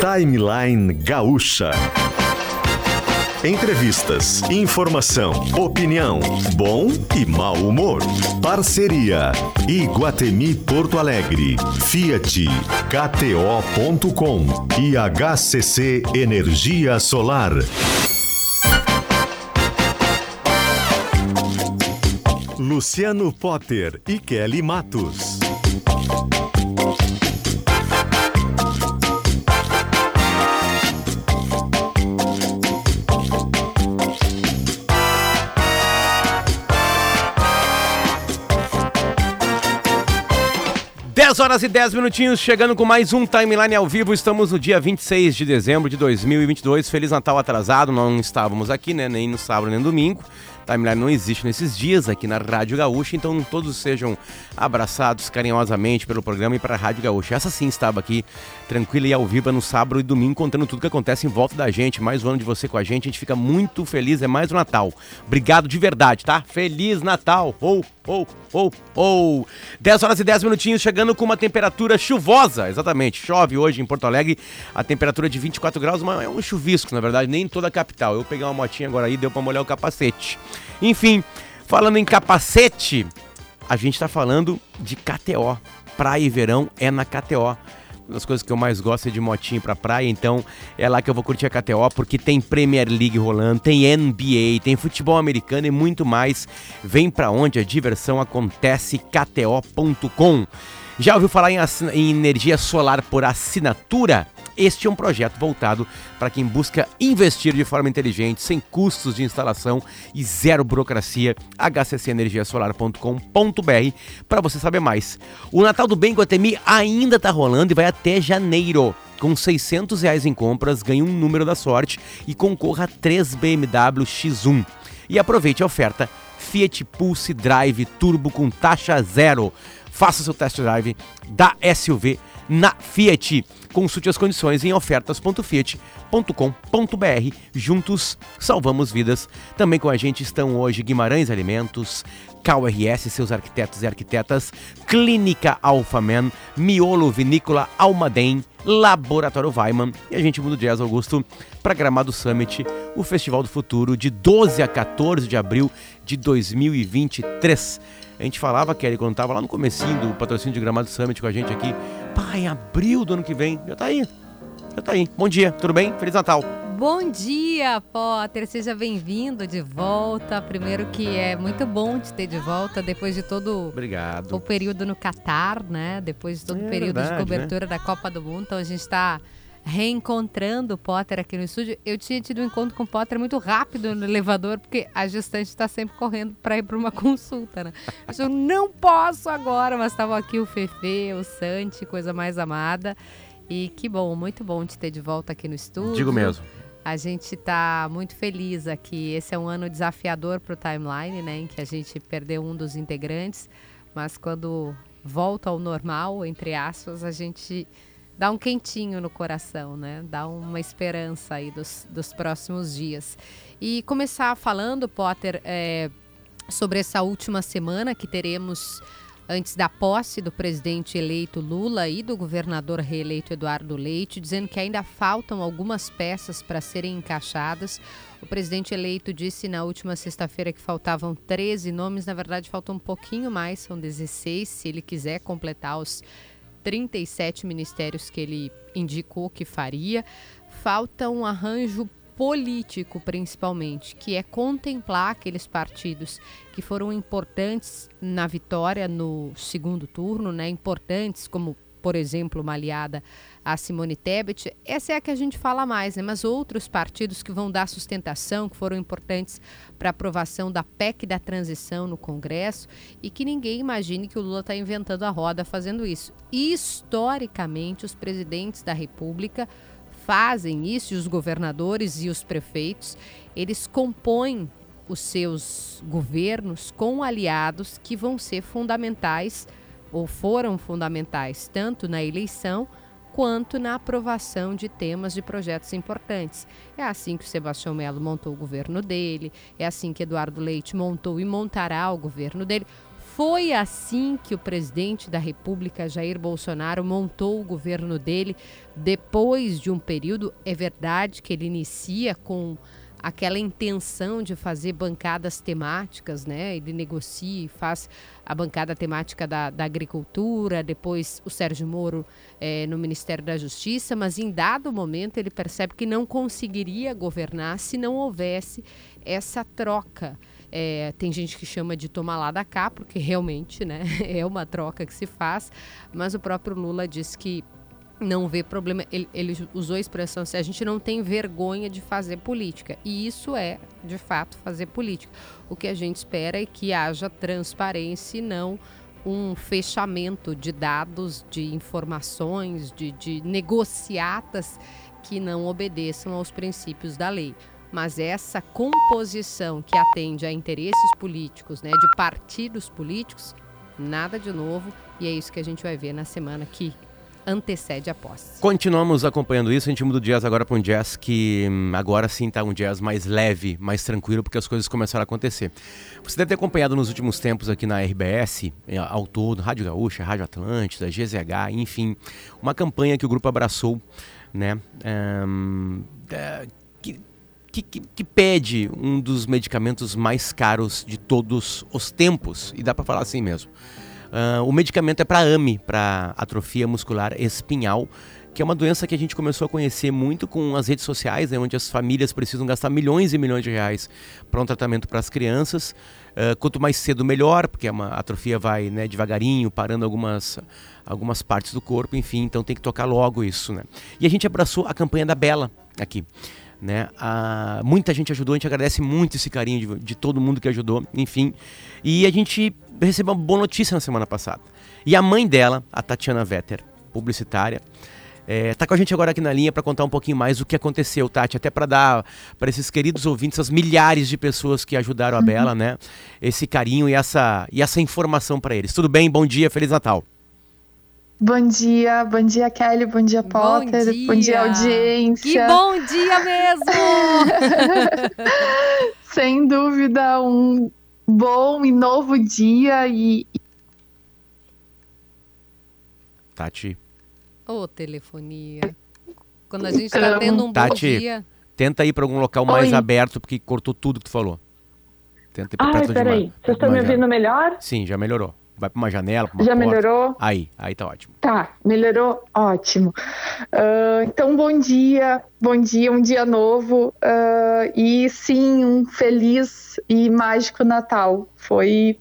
Timeline Gaúcha. Entrevistas, informação, opinião, bom e mau humor. Parceria Iguatemi Porto Alegre, Fiat, KTO.com e HCC Energia Solar. Luciano Potter e Kelly Matos. 10 horas e 10 minutinhos, chegando com mais um timeline ao vivo. Estamos no dia 26 de dezembro de 2022. Feliz Natal atrasado, não estávamos aqui, né? Nem no sábado nem no domingo. Timeline não existe nesses dias aqui na Rádio Gaúcha, então todos sejam abraçados carinhosamente pelo programa e para a Rádio Gaúcha. Essa sim estava aqui, tranquila e ao vivo no sábado e domingo, contando tudo que acontece em volta da gente. Mais um ano de você com a gente, a gente fica muito feliz, é mais um Natal. Obrigado de verdade, tá? Feliz Natal! Ou, ou, ou, ou! 10 horas e 10 minutinhos, chegando com uma temperatura chuvosa, exatamente. Chove hoje em Porto Alegre, a temperatura de 24 graus, mas é um chuvisco, na verdade, nem em toda a capital. Eu peguei uma motinha agora aí, deu para molhar o capacete. Enfim, falando em capacete, a gente está falando de KTO. Praia e verão é na KTO. Das coisas que eu mais gosto é de motinho pra praia, então é lá que eu vou curtir a KTO, porque tem Premier League rolando, tem NBA, tem futebol americano e muito mais. Vem pra onde a diversão acontece, kto.com. Já ouviu falar em, em energia solar por assinatura? Este é um projeto voltado para quem busca investir de forma inteligente, sem custos de instalação e zero burocracia. hccenergiasolar.com.br para você saber mais. O Natal do Bem Guatemi ainda está rolando e vai até janeiro. Com 600 reais em compras, ganhe um número da sorte e concorra a 3 BMW X1. E aproveite a oferta Fiat Pulse Drive Turbo com taxa zero. Faça seu test drive da SUV na Fiat. Consulte as condições em ofertas.fiat.com.br. Juntos salvamos vidas. Também com a gente estão hoje Guimarães Alimentos, KRS, seus arquitetos e arquitetas, Clínica Alphaman, Miolo Vinícola Almaden, Laboratório Weiman e a gente muda o Jazz Augusto para Gramado Summit, o Festival do Futuro, de 12 a 14 de abril de 2023. A gente falava, Kelly, quando tava lá no comecinho do patrocínio de Gramado Summit com a gente aqui, pá, em abril do ano que vem, já tá aí. Já tá aí. Bom dia, tudo bem? Feliz Natal. Bom dia, Potter. Seja bem-vindo de volta. Primeiro que é muito bom te ter de volta depois de todo Obrigado. o período no Catar, né? Depois de todo é, o período verdade, de cobertura né? da Copa do Mundo. Então a gente está reencontrando o Potter aqui no estúdio. Eu tinha tido um encontro com o Potter muito rápido no elevador, porque a gestante está sempre correndo para ir para uma consulta, né? Eu não posso agora, mas estavam aqui o Fefe, o Santi, coisa mais amada. E que bom, muito bom te ter de volta aqui no estúdio. Digo mesmo. A gente está muito feliz aqui. Esse é um ano desafiador para o timeline, né? Em que a gente perdeu um dos integrantes, mas quando volta ao normal, entre aspas, a gente dá um quentinho no coração, né? Dá uma esperança aí dos, dos próximos dias. E começar falando, Potter, é, sobre essa última semana que teremos antes da posse do presidente eleito Lula e do governador reeleito Eduardo Leite, dizendo que ainda faltam algumas peças para serem encaixadas. O presidente eleito disse na última sexta-feira que faltavam 13 nomes, na verdade faltam um pouquinho mais, são 16, se ele quiser completar os 37 ministérios que ele indicou que faria. Falta um arranjo político, principalmente, que é contemplar aqueles partidos que foram importantes na vitória no segundo turno, né? Importantes como por exemplo, uma aliada a Simone Tebet, essa é a que a gente fala mais, né? mas outros partidos que vão dar sustentação, que foram importantes para a aprovação da PEC da transição no Congresso e que ninguém imagine que o Lula está inventando a roda fazendo isso. Historicamente, os presidentes da República fazem isso, e os governadores e os prefeitos, eles compõem os seus governos com aliados que vão ser fundamentais ou foram fundamentais tanto na eleição quanto na aprovação de temas de projetos importantes. É assim que o Sebastião Melo montou o governo dele, é assim que Eduardo Leite montou e montará o governo dele. Foi assim que o presidente da República, Jair Bolsonaro, montou o governo dele depois de um período. É verdade que ele inicia com aquela intenção de fazer bancadas temáticas, né? Ele negocia e faz a bancada temática da, da agricultura, depois o Sérgio Moro é, no Ministério da Justiça, mas em dado momento ele percebe que não conseguiria governar se não houvesse essa troca. É, tem gente que chama de tomar lá da cá, porque realmente né, é uma troca que se faz, mas o próprio Lula disse que não vê problema. Ele, ele, usou a expressão se a gente não tem vergonha de fazer política. E isso é, de fato, fazer política. O que a gente espera é que haja transparência e não um fechamento de dados, de informações, de, de negociatas que não obedeçam aos princípios da lei. Mas essa composição que atende a interesses políticos, né, de partidos políticos, nada de novo. E é isso que a gente vai ver na semana que antecede a posse. Continuamos acompanhando isso, a gente muda o jazz agora para um jazz que hum, agora sim está um jazz mais leve, mais tranquilo, porque as coisas começaram a acontecer. Você deve ter acompanhado nos últimos tempos aqui na RBS, eh, ao todo, Rádio Gaúcha, Rádio Atlântida, GZH, enfim, uma campanha que o grupo abraçou, né? Um, que, que, que, pede um dos medicamentos mais caros de todos os tempos, e dá para falar assim mesmo. Uh, o medicamento é para AMI, para atrofia muscular espinhal, que é uma doença que a gente começou a conhecer muito com as redes sociais, né, onde as famílias precisam gastar milhões e milhões de reais para um tratamento para as crianças. Uh, quanto mais cedo, melhor, porque a atrofia vai né, devagarinho, parando algumas, algumas partes do corpo, enfim, então tem que tocar logo isso. Né? E a gente abraçou a campanha da Bela aqui. Né? A, muita gente ajudou, a gente agradece muito esse carinho de, de todo mundo que ajudou, enfim. E a gente recebeu uma boa notícia na semana passada. E a mãe dela, a Tatiana Vetter, publicitária, é, tá com a gente agora aqui na linha para contar um pouquinho mais o que aconteceu, Tati, até para dar para esses queridos ouvintes, as milhares de pessoas que ajudaram a uhum. Bela, né? Esse carinho e essa, e essa informação para eles. Tudo bem? Bom dia, Feliz Natal. Bom dia, bom dia Kelly, bom dia Potter, bom dia, bom dia audiência. Que bom dia mesmo! Sem dúvida, um bom e novo dia e. Tati. Ô, oh, telefonia. Quando a gente está então, tendo um Tati, bom dia. Tenta ir para algum local mais Oi. aberto, porque cortou tudo que tu falou. Tenta ir pra Ai, peraí. Vocês estão me ouvindo melhor? Sim, já melhorou. Vai para uma janela, pra uma Já porta. melhorou? Aí, aí tá ótimo. Tá, melhorou? Ótimo. Uh, então, bom dia, bom dia, um dia novo. Uh, e sim, um feliz e mágico Natal. Foi.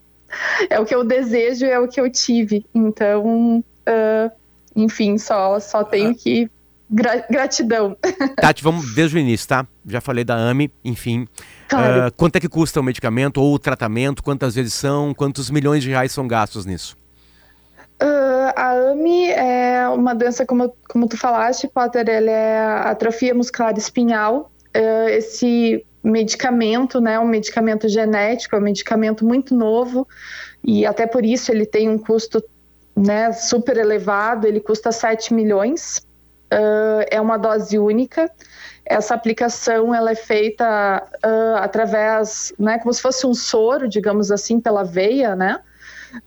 É o que eu desejo, é o que eu tive. Então, uh, enfim, só, só tenho que Gra gratidão. Tati, vamos desde o início, tá? Já falei da AMI, enfim. Claro. Uh, quanto é que custa o medicamento ou o tratamento? Quantas vezes são? Quantos milhões de reais são gastos nisso? Uh, a AMI é uma doença, como, como tu falaste, Potter, ela é atrofia muscular espinhal. Uh, esse medicamento, né, um medicamento genético, é um medicamento muito novo e até por isso ele tem um custo né, super elevado, ele custa 7 milhões uh, é uma dose única. Essa aplicação ela é feita uh, através, né, como se fosse um soro, digamos assim, pela veia, né?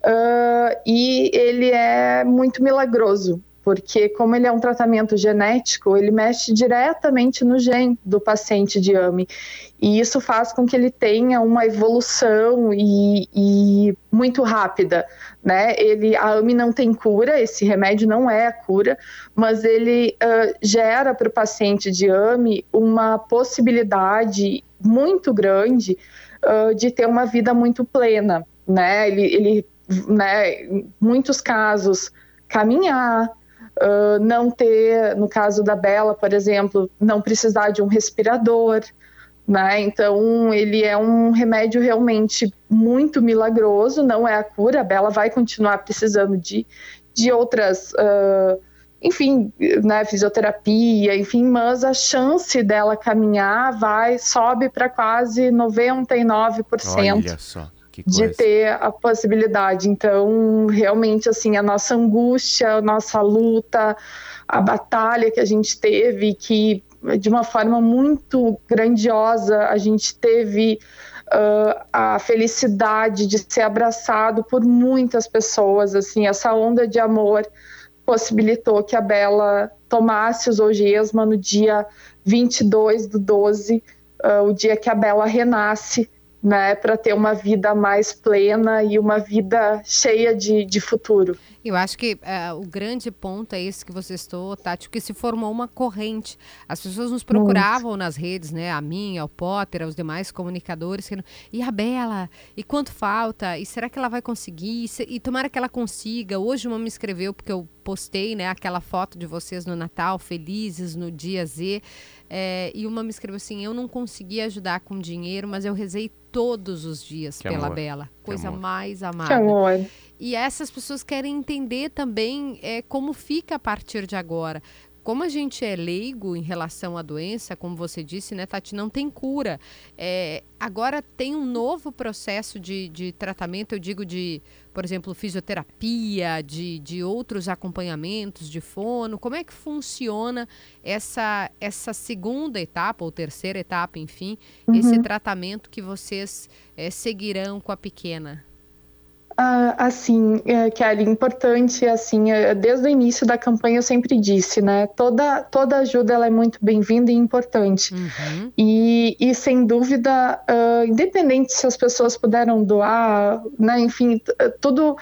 Uh, e ele é muito milagroso porque como ele é um tratamento genético, ele mexe diretamente no gene do paciente de AMI. E isso faz com que ele tenha uma evolução e, e muito rápida, né? Ele, a AMI não tem cura, esse remédio não é a cura, mas ele uh, gera para o paciente de AMI uma possibilidade muito grande uh, de ter uma vida muito plena, né? Ele, ele né, em muitos casos, caminhar, uh, não ter, no caso da Bela, por exemplo, não precisar de um respirador, né? Então, ele é um remédio realmente muito milagroso, não é a cura, a Bela vai continuar precisando de, de outras. Uh, enfim, né, fisioterapia, enfim, mas a chance dela caminhar vai sobe para quase 99%. Olha só de ter a possibilidade. Então, realmente, assim, a nossa angústia, a nossa luta, a batalha que a gente teve, que de uma forma muito grandiosa a gente teve uh, a felicidade de ser abraçado por muitas pessoas, assim, essa onda de amor possibilitou que a Bela tomasse os Ogesma no dia 22 do 12, uh, o dia que a Bela renasce, né, para ter uma vida mais plena e uma vida cheia de, de futuro. Eu acho que uh, o grande ponto é esse que você estou, Tati, que se formou uma corrente. As pessoas nos procuravam Muito. nas redes, né? A mim, ao Potter, aos demais comunicadores. E a Bela? E quanto falta? E será que ela vai conseguir? E tomara que ela consiga. Hoje uma me escreveu, porque eu postei né, aquela foto de vocês no Natal, felizes no dia Z. É, e uma me escreveu assim: Eu não consegui ajudar com dinheiro, mas eu rezei todos os dias que pela amor. Bela. Coisa mais amada. Que amor. E essas pessoas querem entender também é, como fica a partir de agora. Como a gente é leigo em relação à doença, como você disse, né, Tati, não tem cura. É, agora tem um novo processo de, de tratamento, eu digo de, por exemplo, fisioterapia, de, de outros acompanhamentos de fono. Como é que funciona essa, essa segunda etapa, ou terceira etapa, enfim, uhum. esse tratamento que vocês é, seguirão com a pequena? Uh, assim, é, Kelly, importante, assim, é, desde o início da campanha eu sempre disse, né, toda, toda ajuda ela é muito bem-vinda e importante. Uhum. E, e, sem dúvida, uh, independente se as pessoas puderam doar, né, enfim, tudo,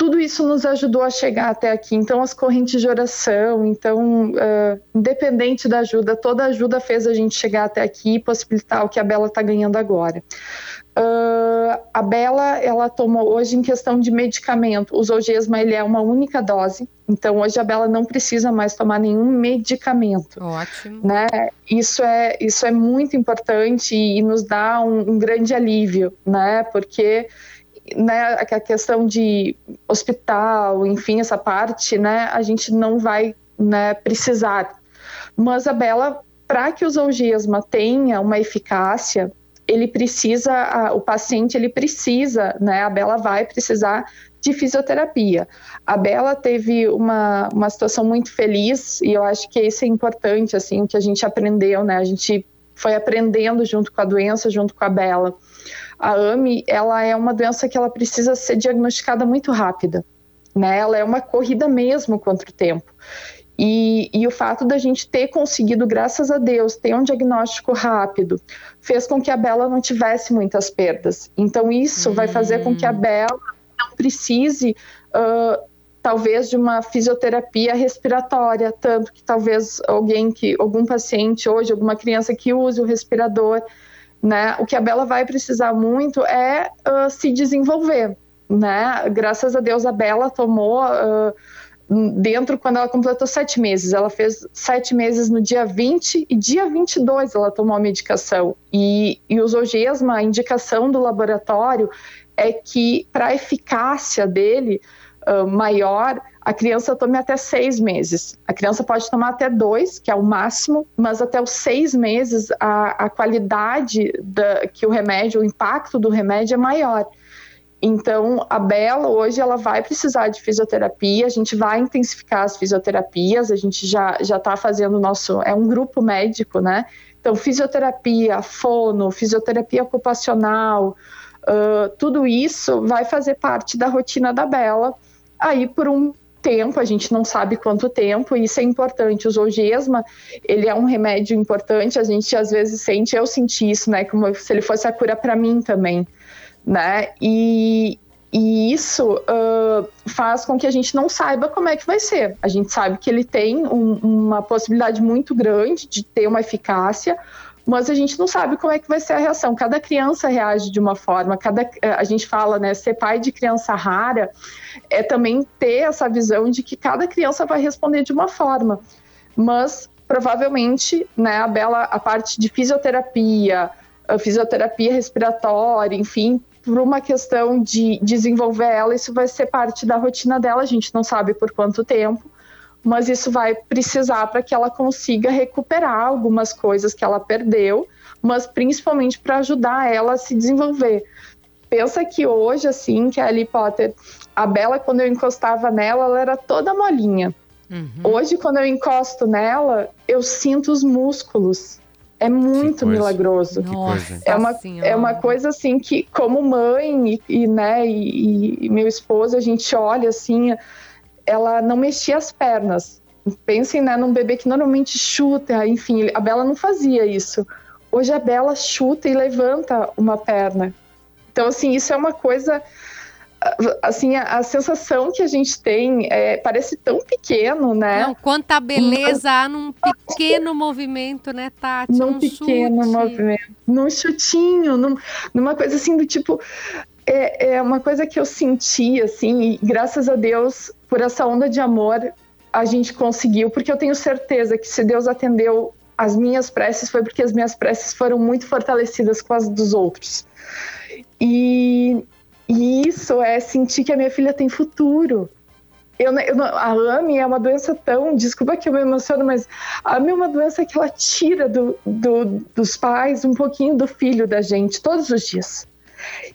tudo isso nos ajudou a chegar até aqui. Então, as correntes de oração, então, uh, independente da ajuda, toda ajuda fez a gente chegar até aqui e possibilitar o que a Bela está ganhando agora. Uh, a Bela, ela tomou hoje em questão de medicamento, o Zolgesma ele é uma única dose, então hoje a Bela não precisa mais tomar nenhum medicamento. Ótimo. Né? Isso é isso é muito importante e nos dá um, um grande alívio, né? Porque né, a questão de hospital, enfim, essa parte, né, a gente não vai né, precisar. Mas a Bela, para que o Zolgesma tenha uma eficácia, ele precisa, o paciente ele precisa, né? A Bela vai precisar de fisioterapia. A Bela teve uma, uma situação muito feliz e eu acho que isso é importante, assim, que a gente aprendeu, né? A gente foi aprendendo junto com a doença, junto com a Bela. A AMI, ela é uma doença que ela precisa ser diagnosticada muito rápida, né? Ela é uma corrida mesmo contra o tempo. E, e, o fato da gente ter conseguido, graças a Deus, ter um diagnóstico rápido, fez com que a Bela não tivesse muitas perdas. Então, isso vai fazer com que a hum. Bela não precise, uh, talvez, de uma fisioterapia respiratória, tanto que talvez alguém que, algum paciente hoje, alguma criança que use o respirador, né? O que a Bela vai precisar muito é uh, se desenvolver, né? Graças a Deus, a Bela tomou. Uh, dentro quando ela completou sete meses. Ela fez sete meses no dia 20 e dia 22 ela tomou a medicação. E, e o a indicação do laboratório é que para a eficácia dele uh, maior, a criança tome até seis meses. A criança pode tomar até dois, que é o máximo, mas até os seis meses a, a qualidade da, que o remédio, o impacto do remédio é maior. Então, a Bela hoje ela vai precisar de fisioterapia, a gente vai intensificar as fisioterapias, a gente já já está fazendo o nosso é um grupo médico, né? Então, fisioterapia, fono, fisioterapia ocupacional, uh, tudo isso vai fazer parte da rotina da Bela. Aí, por um tempo, a gente não sabe quanto tempo, e isso é importante. O Zolgesma, ele é um remédio importante, a gente às vezes sente, eu senti isso, né? Como se ele fosse a cura para mim também né? E, e isso uh, faz com que a gente não saiba como é que vai ser. A gente sabe que ele tem um, uma possibilidade muito grande de ter uma eficácia, mas a gente não sabe como é que vai ser a reação. Cada criança reage de uma forma. Cada a gente fala, né, ser pai de criança rara é também ter essa visão de que cada criança vai responder de uma forma. Mas provavelmente, né, a Bela, a parte de fisioterapia, a fisioterapia respiratória, enfim, por uma questão de desenvolver ela, isso vai ser parte da rotina dela, a gente não sabe por quanto tempo, mas isso vai precisar para que ela consiga recuperar algumas coisas que ela perdeu, mas principalmente para ajudar ela a se desenvolver. Pensa que hoje, assim, que a Harry Potter, a Bela, quando eu encostava nela, ela era toda molinha. Uhum. Hoje, quando eu encosto nela, eu sinto os músculos É muito coisa. milagroso. Nossa É uma, Senhora. é uma coisa assim que, como mãe e, e, né, e, e meu esposo, a gente olha assim, ela não mexia as pernas. Pensem né, num bebê que normalmente chuta, enfim, a Bela não fazia isso. Hoje a Bela chuta e levanta uma perna. Então, assim, isso é uma coisa. Assim, a, a sensação que a gente tem é, parece tão pequeno, né? Não, quanta beleza há num pequeno movimento, né, Tati? num Num pequeno chute. movimento, num chutinho, num- numa coisa assim do tipo. É, é uma coisa que eu senti, assim, e graças a Deus, por essa onda de amor, a gente conseguiu, porque eu tenho certeza que se Deus atendeu as minhas preces, foi porque as minhas preces foram muito fortalecidas com as dos outros. E, e isso é sentir que a minha filha tem futuro. Eu, eu a AME é uma doença tão. Desculpa que eu me emociono, mas a AME é uma doença que ela tira do, do- dos pais um pouquinho do filho da gente, todos os dias.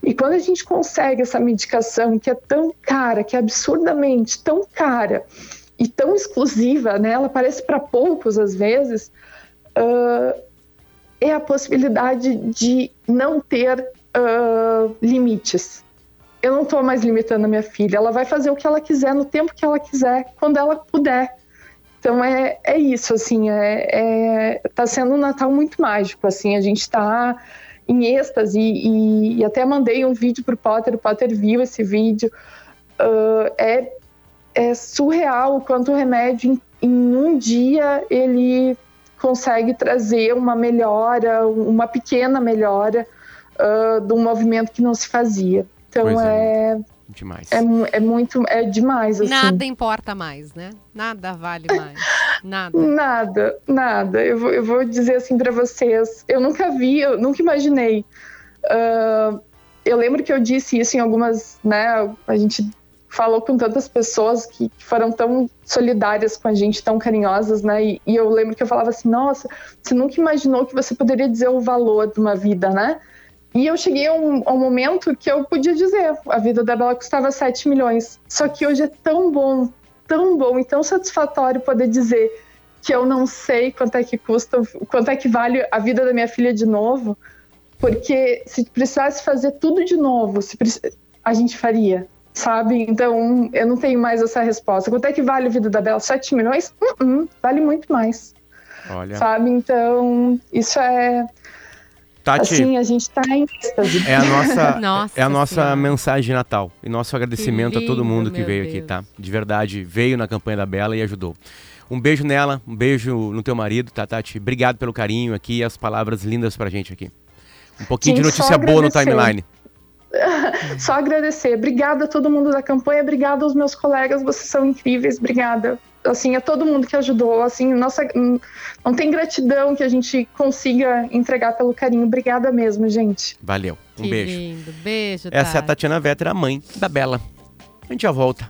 E quando a gente consegue essa medicação que é tão cara, que é absurdamente tão cara e tão exclusiva, né? Ela parece para poucos às vezes, ah, é a possibilidade de não ter ah, limites. Eu não estou mais limitando a minha filha. Ela vai fazer o que ela quiser no tempo que ela quiser, quando ela puder. Então é, é isso, assim, é, é, tá sendo um Natal muito mágico, assim, a gente tá em êxtase e, e até mandei um vídeo pro Potter, o Potter viu esse vídeo. Ah, é, é surreal o quanto o remédio em, em um dia ele consegue trazer uma melhora, uma pequena melhora ah, de um movimento que não se fazia. Então Coisa é, Demais. é, é muito, é demais, assim. Nada importa mais, né? Nada vale mais. Nada. Nada, nada. Eu vou, eu vou dizer assim para vocês. Eu nunca vi, eu nunca imaginei. Ah, eu lembro que eu disse isso em algumas, né? A gente falou com tantas pessoas que foram tão solidárias com a gente, tão carinhosas, né? E, e eu lembro que eu falava assim: Nossa, você nunca imaginou que você poderia dizer o valor de uma vida, né? E eu cheguei a um, a um momento que eu podia dizer: a vida da Bela custava 7 milhões. Só que hoje é tão bom, tão bom e tão satisfatório poder dizer que eu não sei quanto é que custa, quanto é que vale a vida da minha filha de novo, porque se precisasse fazer tudo de novo, se a gente faria, sabe? Então eu não tenho mais essa resposta. Quanto é que vale a vida da Bela? 7 milhões? Uh-uh, vale muito mais, Olha. sabe? Então isso é Tati, assim, a gente tá em êxtase. é a nossa, Nossa é a nossa Senhora. mensagem de Natal. E nosso agradecimento a todo lindo, mundo que veio aqui, Deus. tá? De verdade, veio na campanha da Bela e ajudou. Um beijo nela, um beijo no teu marido, tá, Tati? Obrigado pelo carinho aqui e as palavras lindas pra gente aqui. Um pouquinho Sim, de notícia boa no timeline. Só agradecer. Obrigada a todo mundo da campanha, obrigada aos meus colegas, vocês são incríveis, obrigada. Assim, a todo mundo que ajudou, assim, nossa, hum, não tem gratidão que a gente consiga entregar pelo carinho. Obrigada mesmo, gente. Valeu. Um que beijo. lindo. Beijo, Essa é a Tati. Tatiana Vetter, a mãe da Bela. A gente já volta.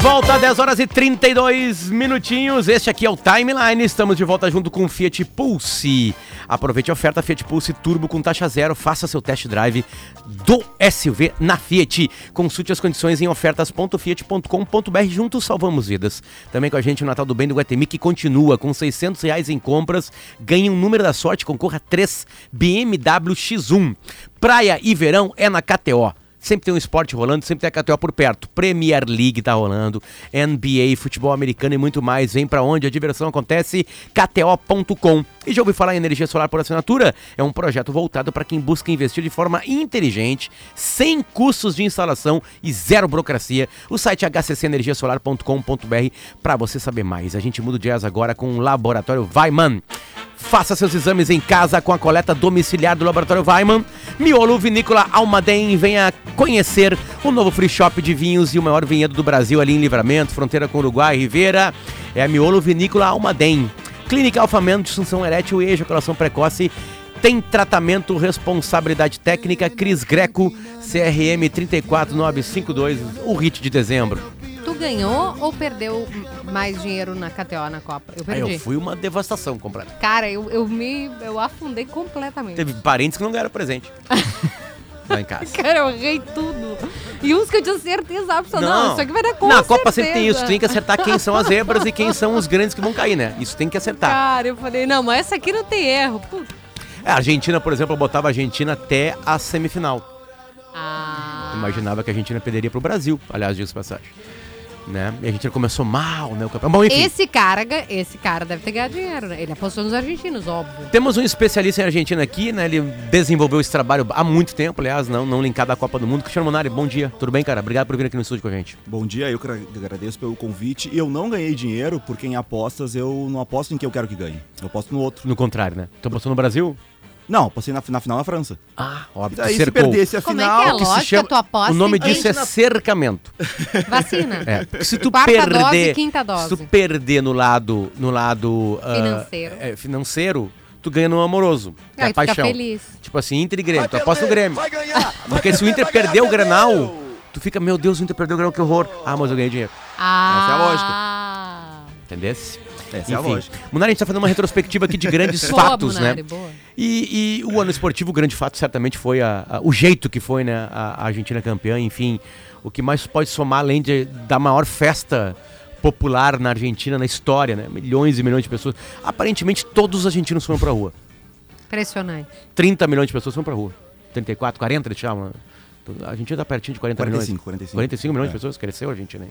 Volta, 10 horas e 32 minutinhos. Este aqui é o Timeline. Estamos de volta junto com o Fiat Pulse. Aproveite a oferta Fiat Pulse Turbo com taxa zero. Faça seu test drive do SUV na Fiat. Consulte as condições em ofertas.fiat.com.br. Juntos salvamos vidas. Também com a gente o Natal do Bem do Guatemi que continua com 600 reais em compras. Ganhe um número da sorte. Concorra a 3 BMW X1. Praia e verão é na KTO. Sempre tem um esporte rolando, sempre tem a KTO por perto. Premier League tá rolando, NBA, futebol americano e muito mais. Vem pra onde a diversão acontece, kto.com. E já ouviu falar em energia solar por assinatura? É um projeto voltado para quem busca investir de forma inteligente, sem custos de instalação e zero burocracia. O site é hccenergiasolar.com.br para você saber mais. A gente muda o jazz agora com o Laboratório Weiman. Faça seus exames em casa com a coleta domiciliar do Laboratório Weiman. Miolo Vinícola Almaden. Venha conhecer o novo free shop de vinhos e o maior vinhedo do Brasil ali em Livramento, fronteira com Uruguai e Ribeira. É a Miolo Vinícola Almaden. Clínica Alfamento, disfunção erétil e ejaculação precoce. Tem tratamento, responsabilidade técnica, Cris Greco, CRM 34952, o hit de dezembro. Tu ganhou ou perdeu mais dinheiro na KTO na Copa? Eu Aí perdi. eu fui uma devastação completa. Cara, eu, eu me. Eu afundei completamente. Teve parentes que não ganharam presente. Lá em casa. Cara, eu errei tudo. E uns que eu tinha certeza absoluta. Não, isso aqui vai dar com Na Copa sempre tem certeza. isso, tem que acertar quem são as zebras e quem são os grandes que vão cair, né? Isso tem que acertar. Cara, eu falei, não, mas essa aqui não tem erro. Puta. É, a Argentina, por exemplo, eu botava a Argentina até a semifinal. Ah. Imaginava que a Argentina perderia pro Brasil, aliás, disso de passagem. Né? E a Argentina começou mal, né? O campeão. Bom, enfim. Esse cara, esse cara deve ter ganhado dinheiro, né? Ele apostou nos argentinos, óbvio. Temos um especialista em Argentina aqui, né? Ele desenvolveu esse trabalho há muito tempo, aliás, não, não linkado à Copa do Mundo. Cristiano Monari, bom dia. Tudo bem, cara? Obrigado por vir aqui no estúdio com a gente. Bom dia, eu que agradeço pelo convite. E eu não ganhei dinheiro porque em apostas eu não aposto em quem eu quero que ganhe. Eu aposto no outro. No contrário, né? Tu apostou no Brasil? Não, apostei na, na final na França. Ah, óbvio. daí tu se cercou. perdesse a Como é final... que é a O que se lógica? chama- Tu aposta O nome em disso é cercamento. Vacina. É, porque se tu Quarta perder, dose, quinta se dose. tu perder no lado, no lado ah, Financeiro. é, financeiro, tu ganha no amoroso, que é Aí a fica paixão. feliz. Tipo assim, Inter e Grêmio, tu aposta no Grêmio. Porque se o Inter perder o Grenal, tu fica, meu Deus, o Inter perdeu o Grenal, que horror. Ah, mas eu ganhei dinheiro. Ah. Essa é a lógica. Entendesse? Essa é a lógica. Munari, a gente tá fazendo uma retrospectiva aqui de grandes Boa, fatos, Munari, né? boa. E, e o ano esportivo, o grande fato certamente foi a- a- o jeito que foi, né? A, a Argentina campeã, enfim. O que mais pode somar, além de, da maior festa popular na Argentina, na história, né? Milhões e milhões de pessoas. Aparentemente, todos os argentinos foram pra rua. Impressionante. 30 milhões de pessoas foram pra rua. 34, 40, eles chamam. A Argentina tá pertinho de 40 milhões. 45, 45. 45 milhões É. de pessoas. Cresceu a Argentina, hein?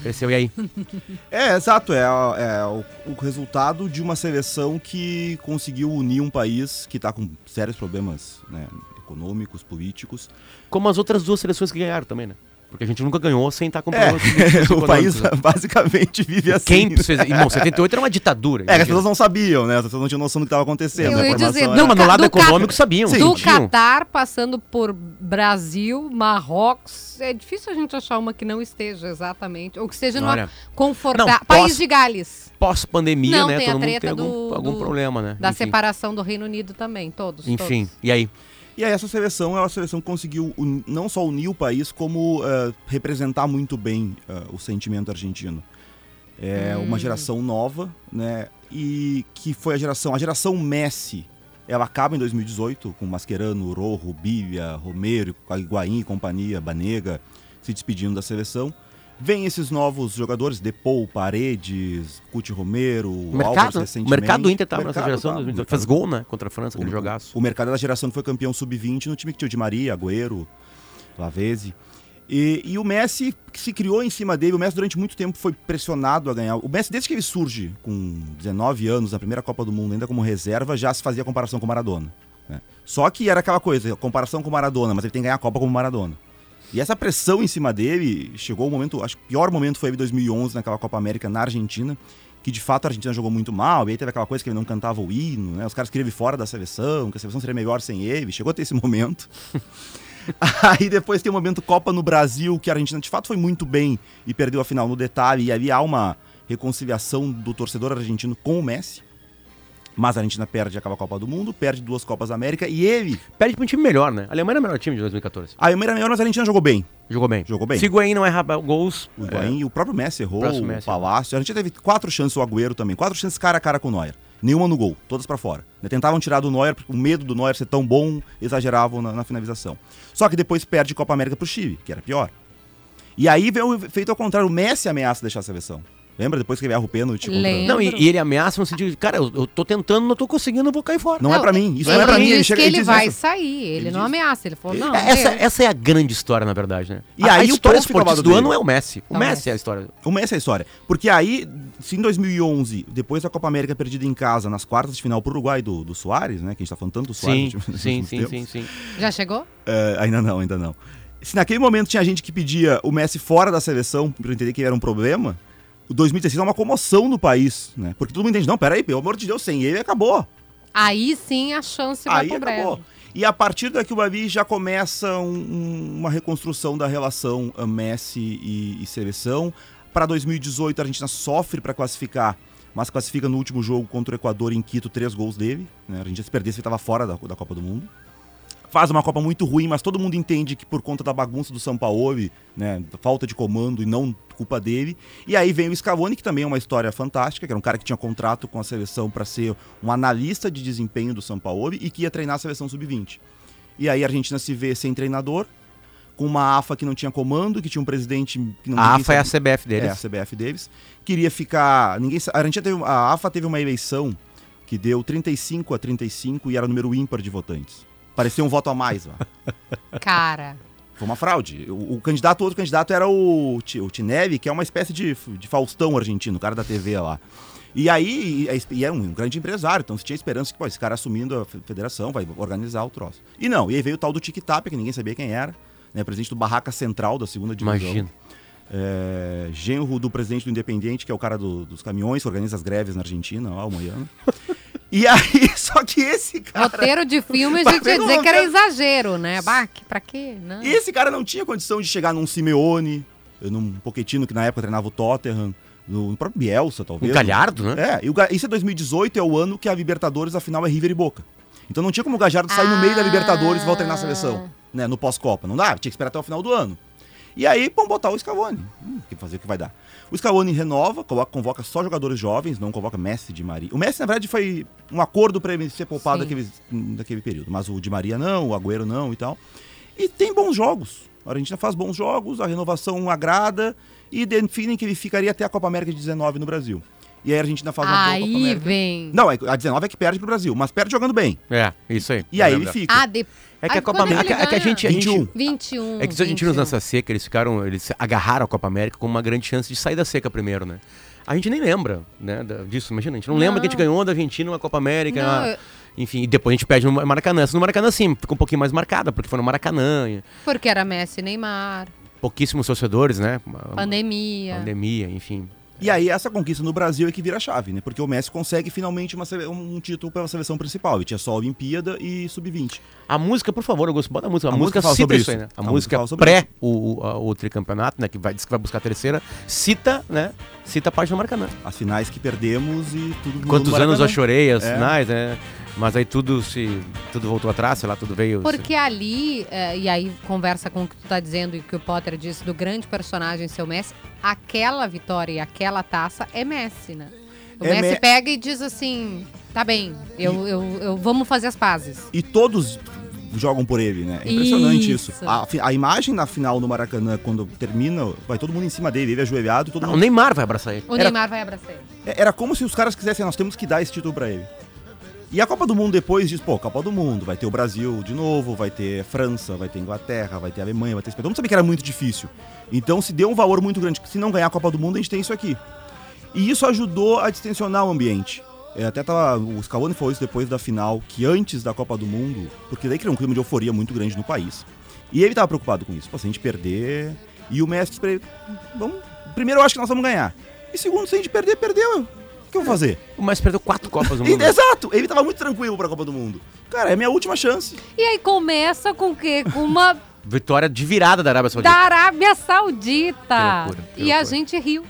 Cresceu, e aí? É, exato. É, é o, o resultado de uma seleção que conseguiu unir um país que está com sérios problemas né, econômicos, políticos. Como as outras duas seleções que ganharam também, né? Porque a gente nunca ganhou sem estar com É, problemas o país né? basicamente vive assim. Quem né? precisa... Irmão, 78 era uma ditadura. É, que as pessoas não sabiam, né? As pessoas não tinham noção do que estava acontecendo. Eu a ia dizer, era- Não, mas no lado do econômico sabiam. Sim. Do sentiam. Catar, passando por Brasil, Marrocos, é difícil a gente achar uma que não esteja exatamente, ou que esteja numa Olha, confortável. não, País de Gales, Pós-pandemia, Não, né? tem a Todo mundo treta tem algum, do- algum problema, né? da Enfim. separação do Reino Unido também, todos. Enfim, todos. e aí? E aí essa seleção é uma seleção que conseguiu un- não só unir o país, como eh, representar muito bem eh, o sentimento argentino. É Hum. uma geração nova, né? E que foi a geração, a geração Messi. Ela acaba em 2018 com Mascherano, Rojo, Bívia, Romero, Higuaín e companhia, Banega, se despedindo da seleção. Vem esses novos jogadores, Depou, Paredes, Cuti Romero, O mercado, né? recentemente. o mercado do Inter tava O nessa geração. tava, de o 2018. mercado- Fez gol, né? Contra a França, aquele o, jogaço. o mercado da geração que foi campeão sub-20 no time que tinha o Di Maria, Agüero, Lavezzi. E, e o Messi que se criou em cima dele. O Messi durante muito tempo foi pressionado a ganhar. O Messi, desde que ele surge com 19 anos, na primeira Copa do Mundo, ainda como reserva, já se fazia comparação com o Maradona. né? Só que era aquela coisa, comparação com o Maradona, mas ele tem que ganhar a Copa como Maradona. E essa pressão em cima dele chegou o momento, acho que o pior momento foi em 2011, naquela Copa América na Argentina, que de fato a Argentina jogou muito mal, e aí teve aquela coisa que ele não cantava o hino, né? Os caras queriam ele fora da seleção, que a seleção seria melhor sem ele, chegou a ter esse momento. aí depois tem o momento Copa no Brasil, que a Argentina de fato foi muito bem e perdeu a final no detalhe, e ali há uma reconciliação do torcedor argentino com o Messi. Mas a Argentina perde aquela Copa do Mundo, perde duas Copas da América, e ele, Perde pra um time melhor, né? A Alemanha era o melhor time de 2014. a Alemanha era melhor, mas a Argentina jogou bem. Jogou bem. Jogou bem. Se o Higuaín não erra gols... O Higuaín e o próprio Messi errou, o Messi. Palácio. A gente teve quatro chances, o Agüero também. Quatro chances cara a cara com o Neuer. Nenhuma no gol, todas pra fora. Né, Tentavam tirar do Neuer, porque o medo do Neuer ser tão bom, exageravam na, na finalização. Só que depois perde Copa América pro Chile, que era pior. E aí veio o feito ao contrário, o Messi ameaça deixar a seleção. Lembra depois que ele erra o pênalti? contra- Lembro. Não, e, e ele ameaça no sentido de, cara, eu, eu tô tentando, não tô conseguindo, eu vou cair fora. Não, é pra mim, isso não ele é pra mim. disse chega- que ele diz vai isso. sair, ele, Ele não diz. ameaça, ele falou, não, essa, Deus. essa é a grande história, na verdade, né? E a, aí a o história ao esportista do dele. ano é o Messi. O É o Messi Messi. é a história. O Messi é a história. Porque aí, se em 2011, depois da Copa América perdida em casa, nas quartas de final pro Uruguai do, do Soares, né? Que a gente tá falando tanto do Soares. Sim, sim, sim, sim, sim. Já chegou? É, ainda não, ainda não. Se naquele momento tinha gente que pedia o Messi fora da seleção pra entender que era um problema, o 2016 é uma comoção no país, né? Porque todo mundo entende, não, peraí, pelo amor de Deus, sem ele acabou. Aí sim a chance vai Aí pro acabou. brejo. E a partir daquilo ali já começa um- um- uma reconstrução da relação ah, Messi e, e seleção. Para 2018 a Argentina sofre para classificar mas classifica no último jogo contra o Equador em Quito, três gols dele. Né? A Argentina se perdesse, ele estava fora da, da Copa do Mundo. Faz uma Copa muito ruim, mas todo mundo entende que por conta da bagunça do Sampaoli, né, falta de comando e não culpa dele. E aí vem o Scavone, que também é uma história fantástica, que era um cara que tinha contrato com a seleção para ser um analista de desempenho do Sampaoli e que ia treinar a seleção sub-20. E aí a Argentina se vê sem treinador, com uma AFA que não tinha comando, que tinha um presidente que não A AFA é a CBF deles. é, a CBF deles. Queria ficar. Ninguém, a, Argentina teve, a AFA teve uma eleição que deu 35 a 35 e era número ímpar de votantes. Parecia um voto a mais lá. Cara, Foi uma fraude. O, o candidato, outro candidato era o, o Tinelli, que é uma espécie de, de Faustão argentino, o cara da TV lá. E aí, e, e é um grande empresário, então se tinha esperança que pô, esse cara assumindo a fe- federação vai organizar o troço. E não, e aí veio o tal do Tic Tap, que ninguém sabia quem era, né, presidente do Barraca Central da segunda divisão. Imagina. É, genro do presidente do Independente, que é o cara do- dos caminhões, que organiza as greves na Argentina, lá, o Moiano. E aí, só que esse cara. roteiro de filme a gente ia dizer que era exagero, né? Bah, que- pra quê? Não. Esse cara não tinha condição de chegar num Simeone, num Pochettino, que na época treinava o Tottenham, no próprio Bielsa, talvez. calhardo, né? É, e o isso é 2018, é o ano que a Libertadores, afinal, é River e Boca. Então não tinha como o Gajardo sair no meio da Ah. Libertadores e voltar treinar a seleção, né, no pós-Copa. Não dá, tinha que esperar até o final do ano. E aí, vamos botar o Scavone. Hum, que fazer o que vai dar. O Scavone renova, convoca só jogadores jovens, não convoca Messi de Maria. O Messi, na verdade, foi um acordo para ele ser poupado Sim. daquele, daquele período. Mas o de Maria não, o Agüero não e tal. E tem bons jogos. A Argentina faz bons jogos, a renovação agrada e definem que ele ficaria até a Copa América de 19 no Brasil. E aí a Argentina faz uma boa Copa Aí América. vem. Não, é- a 19 é que perde pro Brasil, mas perde jogando bem. É, isso aí. E aí É ele fica. Ah, de... É que a Copa quando que América. É que a gente. A gente 21. 21. É que os argentinos 21. nessa seca, eles ficaram. Eles agarraram a Copa América com uma grande chance de sair da seca primeiro, né? A gente nem lembra, né, disso, imagina, a gente não, lembra que a gente Não. ganhou da Argentina uma Copa América, Não, uma- eu- enfim, e depois a gente perde no Maracanã. Essa No Maracanã, sim, ficou um pouquinho mais marcada, porque foi no Maracanã, e Porque era Messi e Neymar, pouquíssimos torcedores, né? Pandemia. Pandemia, enfim. E aí essa conquista no Brasil é que vira a chave, né? Porque o Messi consegue finalmente uma um título pela seleção principal. Ele tinha só a Olimpíada e Sub-20. A música, por favor, eu gosto, bota a música. A, A música, música fala cita sobre isso aí, isso. né? A, A música música pré o, o, a- o tricampeonato, né? Que vai, diz que vai buscar a terceira, cita, né? Cita a página do Maracanã. As finais que perdemos e tudo Quantos no anos eu chorei as É. finais, né? Mas aí tudo se. Tudo voltou atrás, sei lá, tudo veio. Porque ali, é, e aí conversa com o que tu tá dizendo e o que o Potter disse do grande personagem seu Messi, aquela vitória e aquela taça é Messi, né? O É Messi Me- pega e diz assim: tá bem, eu, eu, eu- vamos fazer as pazes. E todos jogam por ele, né? É impressionante isso. Isso. A, a imagem na final no Maracanã, quando termina, vai todo mundo em cima dele, ele ajoelhado, todo Não, o mundo... Neymar vai abraçar ele. O Era- Neymar vai abraçar ele. É- Era como se os caras quisessem, nós temos que dar esse título pra ele. E a Copa do Mundo depois diz, pô, Copa do Mundo, vai ter o Brasil de novo, vai ter França, vai ter Inglaterra, vai ter Alemanha, vai ter Espanha. Mundo sabia que era muito difícil. Então se deu um valor muito grande. Se não ganhar a Copa do Mundo, a gente tem isso aqui. E isso ajudou a distensionar o ambiente. É, até tava, o Scaloni falou isso depois da final, que antes da Copa do Mundo, porque daí criou um clima de euforia muito grande no país. E ele tava preocupado com isso. Pô, se a gente perder. E o Messi ele: vamos. Primeiro eu acho que nós vamos ganhar. E segundo, se a gente perder, perdeu. O que eu vou fazer? O Messi perdeu quatro Copas do E- Mundo. Exato! Ele tava muito tranquilo pra Copa do Mundo. Cara, é minha última chance. E aí começa com o quê? Com uma Vitória de virada da Arábia Saudita. da Arábia Saudita. Que loucura, que e a gente riu.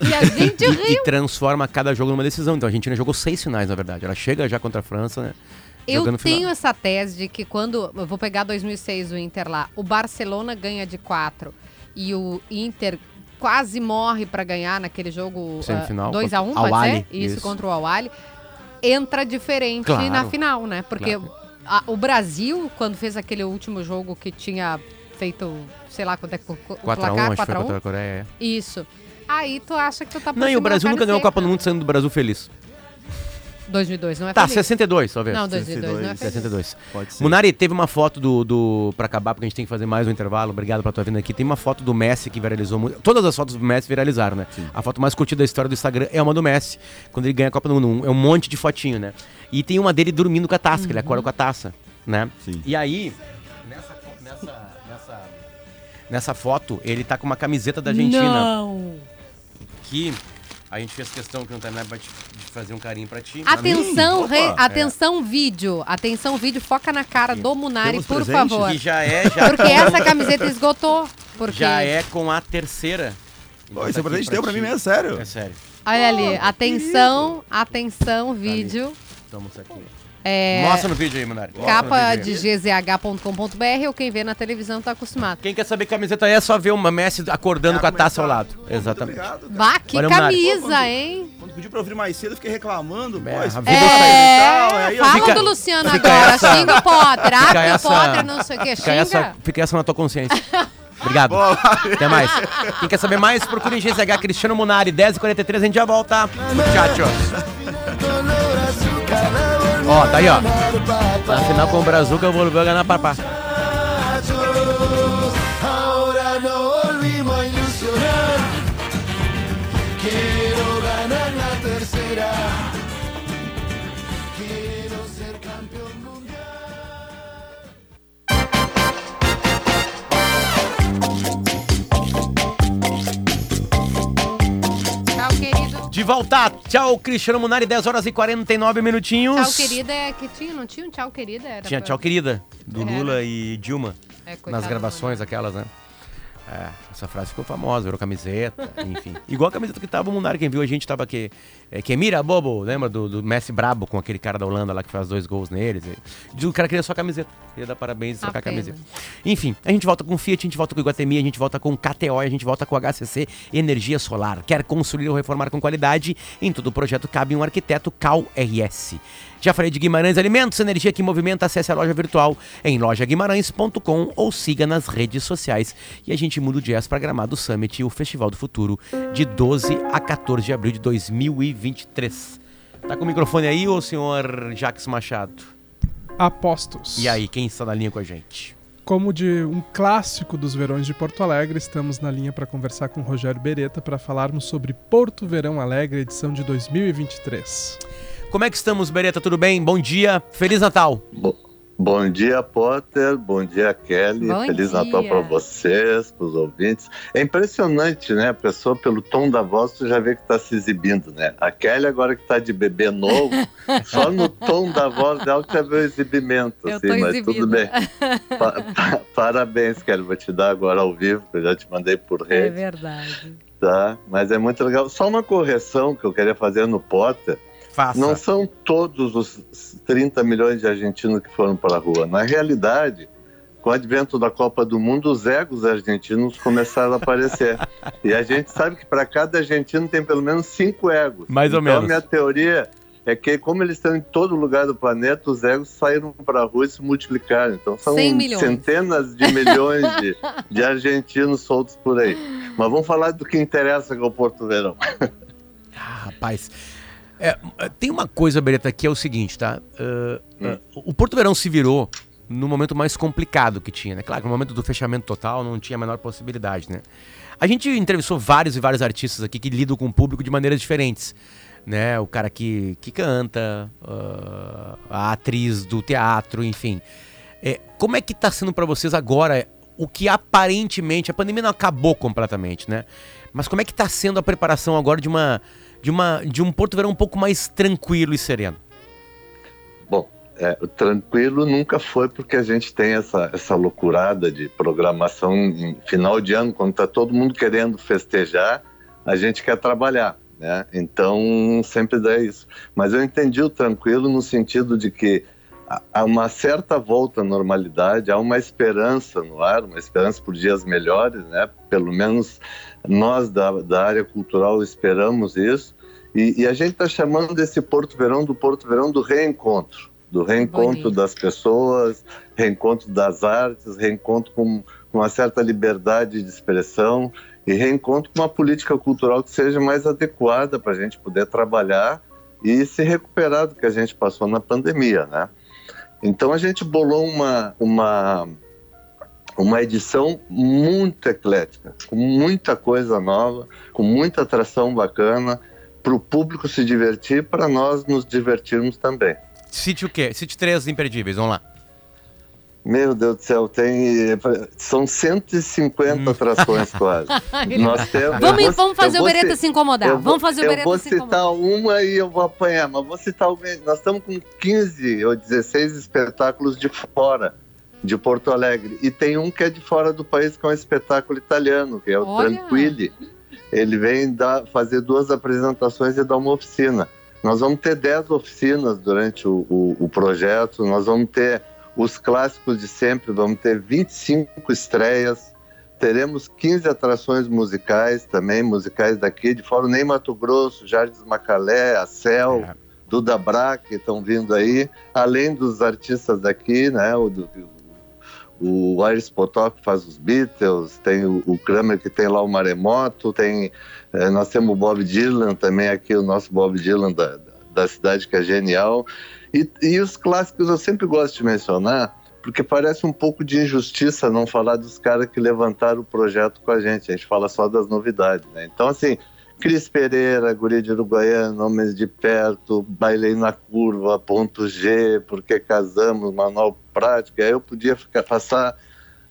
E a gente E, riu. e transforma cada jogo numa decisão. Então a Argentina jogou seis finais, na verdade. Ela chega já contra a França, né? Eu tenho final. essa tese de que quando. Eu vou pegar 2006 o Inter lá. O Barcelona ganha de 4 e o Inter quase morre pra ganhar naquele jogo Semifinal, 2 a 1 contra pode ser? Isso, isso. contra o Al-Ahly. Entra diferente Claro. na final, né? Porque Claro. a- o Brasil, quando fez aquele último jogo que tinha feito, sei lá quanto é que o, o 4x1, placar, acho que foi 4 a 1 contra a Coreia. é. Isso. Aí tu acha que tu tá Não, e o Brasil nunca ganhou a Copa do. Mundo saindo do Brasil feliz. 2002, não é Tá, feliz? 62, talvez. Não, 2002 não é feliz. 62. Pode ser. Munari, teve uma foto do, do. Pra acabar, porque a gente tem que fazer mais um intervalo. Obrigado pela tua vinda aqui. Tem uma foto do Messi que viralizou muito. Todas as fotos do Messi viralizaram, né? A foto mais curtida da história do Instagram é uma do Messi, quando ele ganha a Copa do Mundo. É um monte de fotinho, né? E tem uma dele dormindo com a taça, que ele acorda com a taça, né? Sim. E aí, nessa, nessa, nessa, nessa foto, ele tá com uma camiseta da Argentina. Não. Que a gente fez questão que não tá nada de fazer um carinho pra ti. Atenção, Opa, re- é. atenção vídeo. Atenção vídeo, foca na cara do Munari, Temos por presente? favor. Que já é, já Porque essa camiseta esgotou. Porque Já é com a terceira. Pô, Então esse tá presente aqui deu pra ti. mim mesmo, sério. É sério. Olha ali, atenção, atenção, vídeo. Estamos aqui. É, Mostra no vídeo aí, Munari. Capa de gzh.com.br ou quem vê na televisão tá acostumado. Quem quer saber que camiseta é, é só ver uma Messi acordando É, com a taça ao começar. lado. Exatamente. Obrigado. Bah, que Olha o camisa, hein? Quando pediu pra eu vir mais cedo, eu fiquei reclamando. É, esse a vida vídeo sai- e tal, É, aí eu- fala Fica- do Luciano fica agora, essa- xinga o Potter, fica abre o essa- Potter, não sei o que, Fica essa, fica essa na tua consciência. Obrigado. Boa. Até mais. Quem quer saber mais, procure em GZH Cristiano Munari, 10h43, a gente já volta. Tchau, Ó, tá aí, ó. Na final com o Brazuca, eu vou ganhar papá. Ahora volta. Tchau, Cristiano Munari, 10 horas e 49 minutinhos. Tchau, querida, é que tinha, não tinha um tchau, querida? Era Tinha pra- tchau, querida, do Era. Lula e Dilma. É, nas gravações, aquelas, né? É, essa frase ficou famosa, virou camiseta, enfim. Igual a camiseta que tava o Munari, quem viu a gente tava aqui. É, que Mira Bobo, lembra do, do Messi Brabo com aquele cara da Holanda lá que faz dois gols neles? E, o cara queria só a camiseta. Queria dar parabéns e trocar a camiseta. Enfim, a gente volta com Fiat, a gente volta com Iguatemi, a gente volta com KTO, a gente volta com HCC Energia Solar. Quer construir ou reformar com qualidade? Em todo o projeto cabe um arquiteto Cal RS. Já falei de Guimarães Alimentos, energia que movimenta, acesse a loja virtual em lojaguimarães.com ou siga nas redes sociais. E a gente muda o jazz para Gramado Summit, o Festival do Futuro, de 12 a 14 de abril de 2023. Tá com o microfone aí, ô senhor Jacques Machado? Apostos. E aí, quem está na linha com a gente? Como de um clássico dos verões de Porto Alegre, estamos na linha para conversar com o Rogério Beretta para falarmos sobre Porto Verão Alegre, edição de 2023. Como é que estamos, Bereta? Tudo bem? Bom dia, Feliz Natal! Bo- Bom dia, Potter. Bom dia, Kelly. Bom Feliz dia. Natal para vocês, para os ouvintes. É impressionante, né? A pessoa, pelo tom da voz, tu já vê que está se exibindo, né? A Kelly, agora que está de bebê novo, só no tom da voz dela já vê o exibimento. Eu assim, mas exibida. tudo bem. Pa- pa- parabéns, Kelly. Vou te dar agora ao vivo, que eu já te mandei por É rede. verdade. Tá? Mas é muito legal. Só uma correção que eu queria fazer no Potter. Faça. Não são todos os 30 milhões de argentinos que foram para a rua. Na realidade, com o advento da Copa do Mundo, os egos argentinos começaram a aparecer. e a gente sabe que para cada argentino tem pelo menos cinco egos. Mais ou então, menos. a minha teoria é que, como eles estão em todo lugar do planeta, os egos saíram para a rua e se multiplicaram. Então, são 100 milhões. centenas de milhões de, de argentinos soltos por aí. Mas vamos falar do que interessa, que é o Porto Verão. Ah, rapaz. É, tem uma coisa, Beretta, que é o seguinte, tá? Uh, uh, o Porto Verão se virou no momento mais complicado que tinha, né? Claro, no momento do fechamento total não tinha a menor possibilidade, né? A gente entrevistou vários e vários artistas aqui que lidam com o público de maneiras diferentes. Né? O cara que, que canta, uh, a atriz do teatro, enfim. É, como é que tá sendo pra vocês agora o que aparentemente a pandemia não acabou completamente, né? Mas como é que tá sendo a preparação agora de uma de uma de um Porto Verão um pouco mais tranquilo e sereno? Bom, é, tranquilo nunca foi porque a gente tem essa, essa loucurada de programação em final de ano, quando está todo mundo querendo festejar, a gente quer trabalhar, né? Então sempre dá isso. Mas eu entendi o tranquilo no sentido de que há- uma certa volta à normalidade, há uma esperança no ar, uma esperança por dias melhores, né? Pelo menos nós da, da área cultural esperamos isso. E, e a gente está chamando esse Porto Verão do Porto Verão do reencontro do reencontro Bonito. das pessoas, reencontro das artes, reencontro com, com uma certa liberdade de expressão e reencontro com uma política cultural que seja mais adequada para a gente poder trabalhar e se recuperar do que a gente passou na pandemia, né? Então a gente bolou uma, uma, uma edição muito eclética, com muita coisa nova, com muita atração bacana, para o público se divertir, para nós nos divertirmos também. Cite o quê? Cite três imperdíveis, vamos lá. Meu Deus do céu, tem. São 150 atrações quase. Nós temos, Vamos, eu vou- vamos fazer eu o vou Beretta ci- se incomodar. eu vou- vamos fazer o Eu Beretta vou se incomodar. citar uma e eu vou apanhar, mas vou citar o. Nós estamos com 15 ou 16 espetáculos de fora de Porto Alegre. E tem um que é de fora do país, que é um espetáculo italiano, que é o Olha! Tranquilli. ele vem dar, fazer duas apresentações e dar uma oficina. Nós vamos ter 10 oficinas durante o, o, o projeto, nós vamos ter os clássicos de sempre, vamos ter 25 estreias, teremos 15 atrações musicais também, musicais daqui, de fora nem Mato Grosso, Jardim Macalé, a Cel, É. Duda Bra, que estão vindo aí, além dos artistas daqui, né, o, do, o Iris Potok faz os Beatles, tem o, o Kramer que tem lá o Maremoto, tem, eh, nós temos o Bob Dylan também aqui, o nosso Bob Dylan da, da cidade que é genial. E, e os clássicos eu sempre gosto de mencionar, porque parece um pouco de injustiça não falar dos caras que levantaram o projeto com a gente. A gente fala só das novidades, né? Então, assim, Cris Pereira, Guria de Uruguaiana, Homens de Perto, Bailei na Curva, Ponto G, Porque Casamos, Manual Prática. Aí eu podia ficar, passar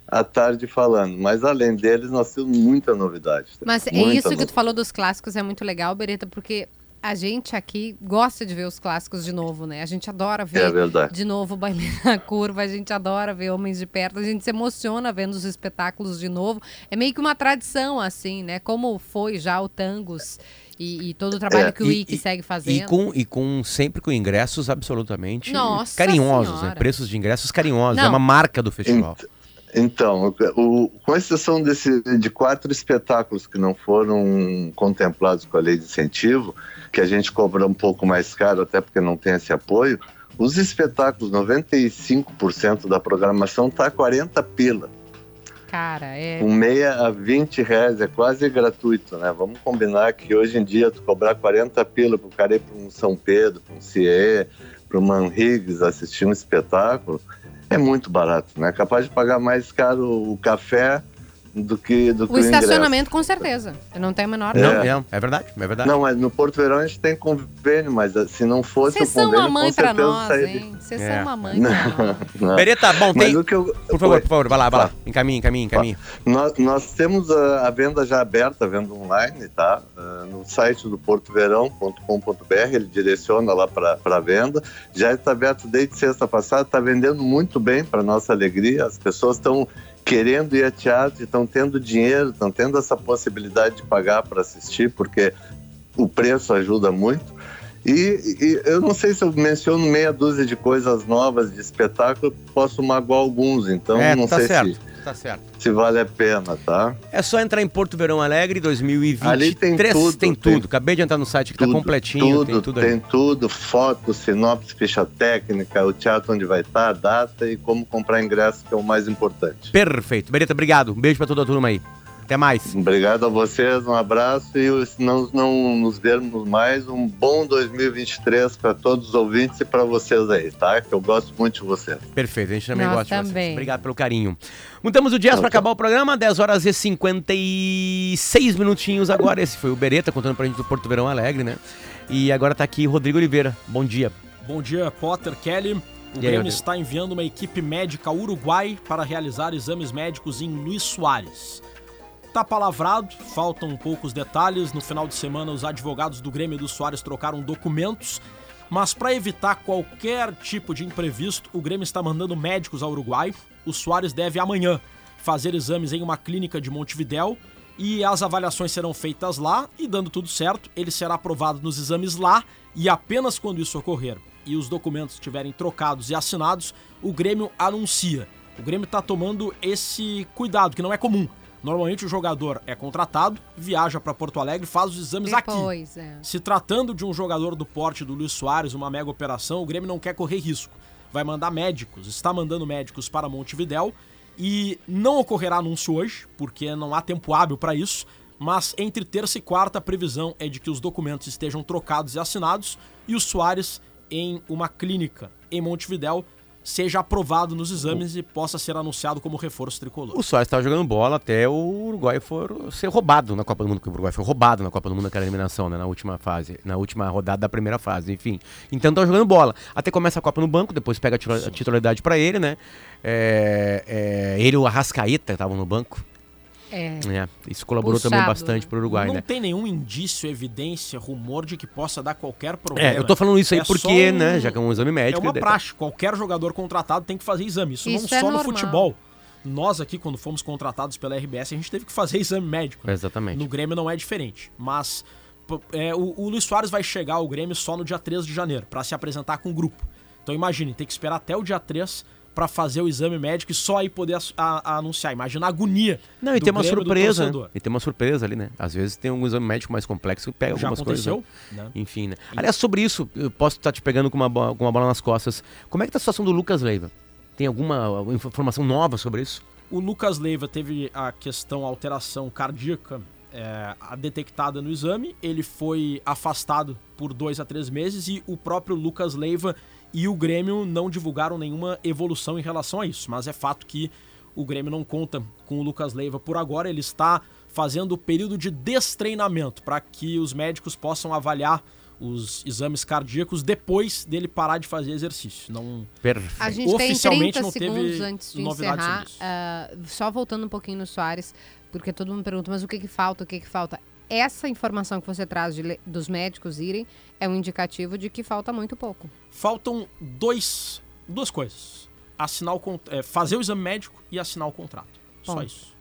a tarde falando, mas além deles, nós temos muita novidade. Mas é Muita isso que tu falou dos clássicos, é muito legal, Bereta, porque a gente aqui gosta de ver os clássicos de novo, né? A gente adora ver É de novo Baile na Curva, a gente adora ver Homens de Perto, a gente se emociona vendo os espetáculos de novo. É meio que uma tradição, assim, né? Como foi já o Tangos e, e todo o trabalho É, que o e- e- segue E fazendo. com, e com sempre com ingressos absolutamente Nossa carinhosos, né? Preços de ingressos carinhosos. É Não. uma marca do festival. Então, o- com exceção desse, de quatro espetáculos que não foram contemplados com a lei de incentivo, que a gente cobra um pouco mais caro, até porque não tem esse apoio, os espetáculos, 95% da programação está a 40 pila. Cara, é. Com meia a 20 reais, é quase gratuito, né? Vamos combinar que hoje em dia tu cobrar 40 pila pro cara ir para um São Pedro, para um CIE, para um Manrigs assistir um espetáculo, é muito barato, né? Capaz de pagar mais caro o café do que do que O estacionamento, com certeza. Eu não tenho a menor Não, dúvida. é, é verdade, é verdade. Não, mas no Porto Verão a gente tem convênio, mas ah, se não fosse Vocês o são convênio, uma mãe certeza nós, sairia. hein? Vocês É. são uma mãe pra nós. Não. Bereta, bom, Mas tem. o que eu, Por favor, Oi. por favor, vai lá, vai lá. Tá. Encaminha, encaminha, encaminha. Nós, nós temos a, a venda já aberta, a venda online, tá? Ah, no site do portoverão.com.br, ele direciona lá para a venda. Já está aberto desde sexta passada, está vendendo muito bem, para nossa alegria. As pessoas estão querendo ir a teatro, estão tendo dinheiro, estão tendo essa possibilidade de pagar para assistir, porque o preço ajuda muito. E, e eu não sei se eu menciono meia dúzia de coisas novas de espetáculo, posso magoar alguns, então é, não tá sei certo, se, tá certo. se vale a pena, tá? É só entrar em Porto Verão Alegre 2023. Ali tem tudo, Tem tem tudo. Acabei de entrar no site que tá Tudo, completinho, tudo, tem tudo tem tudo, foto, sinopse, ficha técnica, o teatro onde vai estar, a data e como comprar ingresso, que é o mais importante. Perfeito. Bereta, obrigado. Um beijo pra toda a turma aí. Até mais. Obrigado a vocês, um abraço e se não, não nos vermos mais, um bom 2023 para todos os ouvintes e para vocês aí, tá? Que eu gosto muito de vocês. Perfeito, a gente também Nós gosta de vocês. também. Obrigado pelo carinho. Mudamos o jazz Tá para bom. acabar o programa, 10 horas e 56 minutinhos agora. Esse foi o Bereta contando pra gente do Porto Verão Alegre, né? E agora tá aqui Rodrigo Oliveira. Bom dia. Bom dia, Potter, Kelly. O aí, Grêmio está enviando uma equipe médica ao Uruguai para realizar exames médicos em Luiz Soares. Tá palavrado, faltam poucos detalhes. No final de semana, os advogados do Grêmio e do Soares trocaram documentos. Mas para evitar qualquer tipo de imprevisto, o Grêmio está mandando médicos ao Uruguai. O Soares deve amanhã fazer exames em uma clínica de Montevidéu e as avaliações serão feitas lá e dando tudo certo, ele será aprovado nos exames lá e apenas quando isso ocorrer e os documentos estiverem trocados e assinados, o Grêmio anuncia. O Grêmio está tomando esse cuidado que não é comum. Normalmente o jogador é contratado, viaja para Porto Alegre, faz os exames aqui. Depois, é. Se tratando de um jogador do porte do Luiz Soares, uma mega operação, o Grêmio não quer correr risco. Vai mandar médicos, está mandando médicos para Montevidéu e não ocorrerá anúncio hoje, porque não há tempo hábil para isso. Mas entre terça e quarta a previsão é de que os documentos estejam trocados e assinados e o Soares em uma clínica em Montevidéu seja aprovado nos exames e possa ser anunciado como reforço tricolor. O Soares estava jogando bola até o Uruguai for ser roubado na Copa do Mundo, que o Uruguai foi roubado na Copa do Mundo naquela eliminação, né, na última fase, na última rodada da primeira fase, enfim. Então tá jogando bola. Até começa a Copa no banco, depois pega a titula- a titularidade pra ele, né? É, é, ele e o Arrascaeta estavam no banco. É. É, isso colaborou Puxado, também bastante né? pro Uruguai, não né? tem nenhum indício, evidência, rumor de que possa dar qualquer problema. É, eu tô falando isso aí É porque, um- né, já que é um exame É médico... uma daí tá- praxe. Qualquer jogador contratado tem que fazer exame. Isso, Isso não é só no normal. futebol. nós aqui, quando fomos contratados pela RBS, a gente teve que fazer exame médico. Exatamente. No Grêmio não é diferente. Mas é, o, o Luiz Soares vai chegar ao Grêmio só no dia 3 de janeiro, para se apresentar com o grupo. Então imagine, tem que esperar até o dia 3 para fazer o exame médico e só aí poder a- a anunciar. Imagina a agonia. Não, e tem uma surpresa. né? E tem uma surpresa ali, né? Às vezes tem um exame médico mais complexo que pega Já algumas coisas. aconteceu, né? né? Enfim, né? Aliás, sobre isso, eu posso estar te pegando com uma, com uma bola nas costas. Como é que tá a situação do Lucas Leiva? Tem alguma informação nova sobre isso? O Lucas Leiva teve a questão alteração cardíaca é, a detectada no exame. Ele foi afastado por dois a três meses e o próprio Lucas Leiva e o Grêmio não divulgaram nenhuma evolução em relação a isso. Mas é fato que o Grêmio não conta com o Lucas Leiva por agora. Ele está fazendo o período de destreinamento para que os médicos possam avaliar os exames cardíacos depois dele parar de fazer exercício. Não Perfeito. A gente tem Oficialmente 30 não teve antes de novidades encerrar. ah, só voltando um pouquinho no Soares, porque todo mundo pergunta, mas o que, que falta? O que, que falta? Essa informação que você traz de dos médicos irem é um indicativo de que falta muito pouco. Faltam dois, duas coisas. Assinar o, é, fazer o exame médico e assinar o contrato. Só Ponto. isso.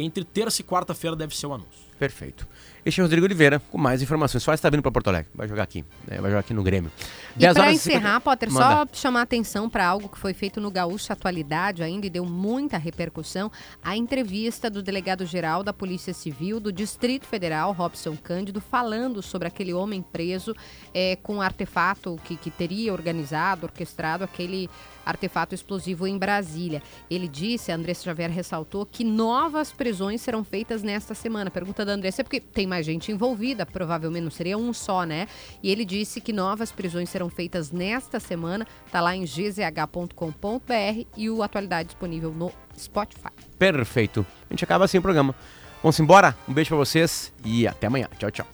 Entre terça e quarta-feira deve ser o anúncio. Perfeito. Este é o Rodrigo Oliveira com mais informações. Soares está vindo para Porto Alegre. Vai jogar aqui. né? Vai jogar aqui no Grêmio. E 10 para encerrar, 50 Potter, Manda. só chamar atenção para algo que foi feito no Gaúcho Atualidade ainda e deu muita repercussão, a entrevista do delegado-geral da Polícia Civil do Distrito Federal, Robson Cândido, falando sobre aquele homem preso é, com um artefato que, que teria organizado, orquestrado aquele artefato explosivo em Brasília. Ele disse, a Andressa Xavier ressaltou, que novas prisões serão feitas nesta semana. Pergunta da Andressa, é porque tem mais gente envolvida, provavelmente não seria um só, né? E ele disse que novas prisões serão feitas nesta semana, tá lá em gzh.com.br e o Atualidade disponível no Spotify. Perfeito. A gente acaba assim o programa. Vamos embora? Um beijo para vocês e até amanhã. Tchau, tchau.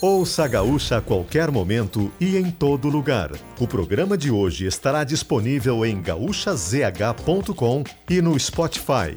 Ouça a Gaúcha a qualquer momento e em todo lugar. O programa de hoje estará disponível em gaúchazh.com e no Spotify.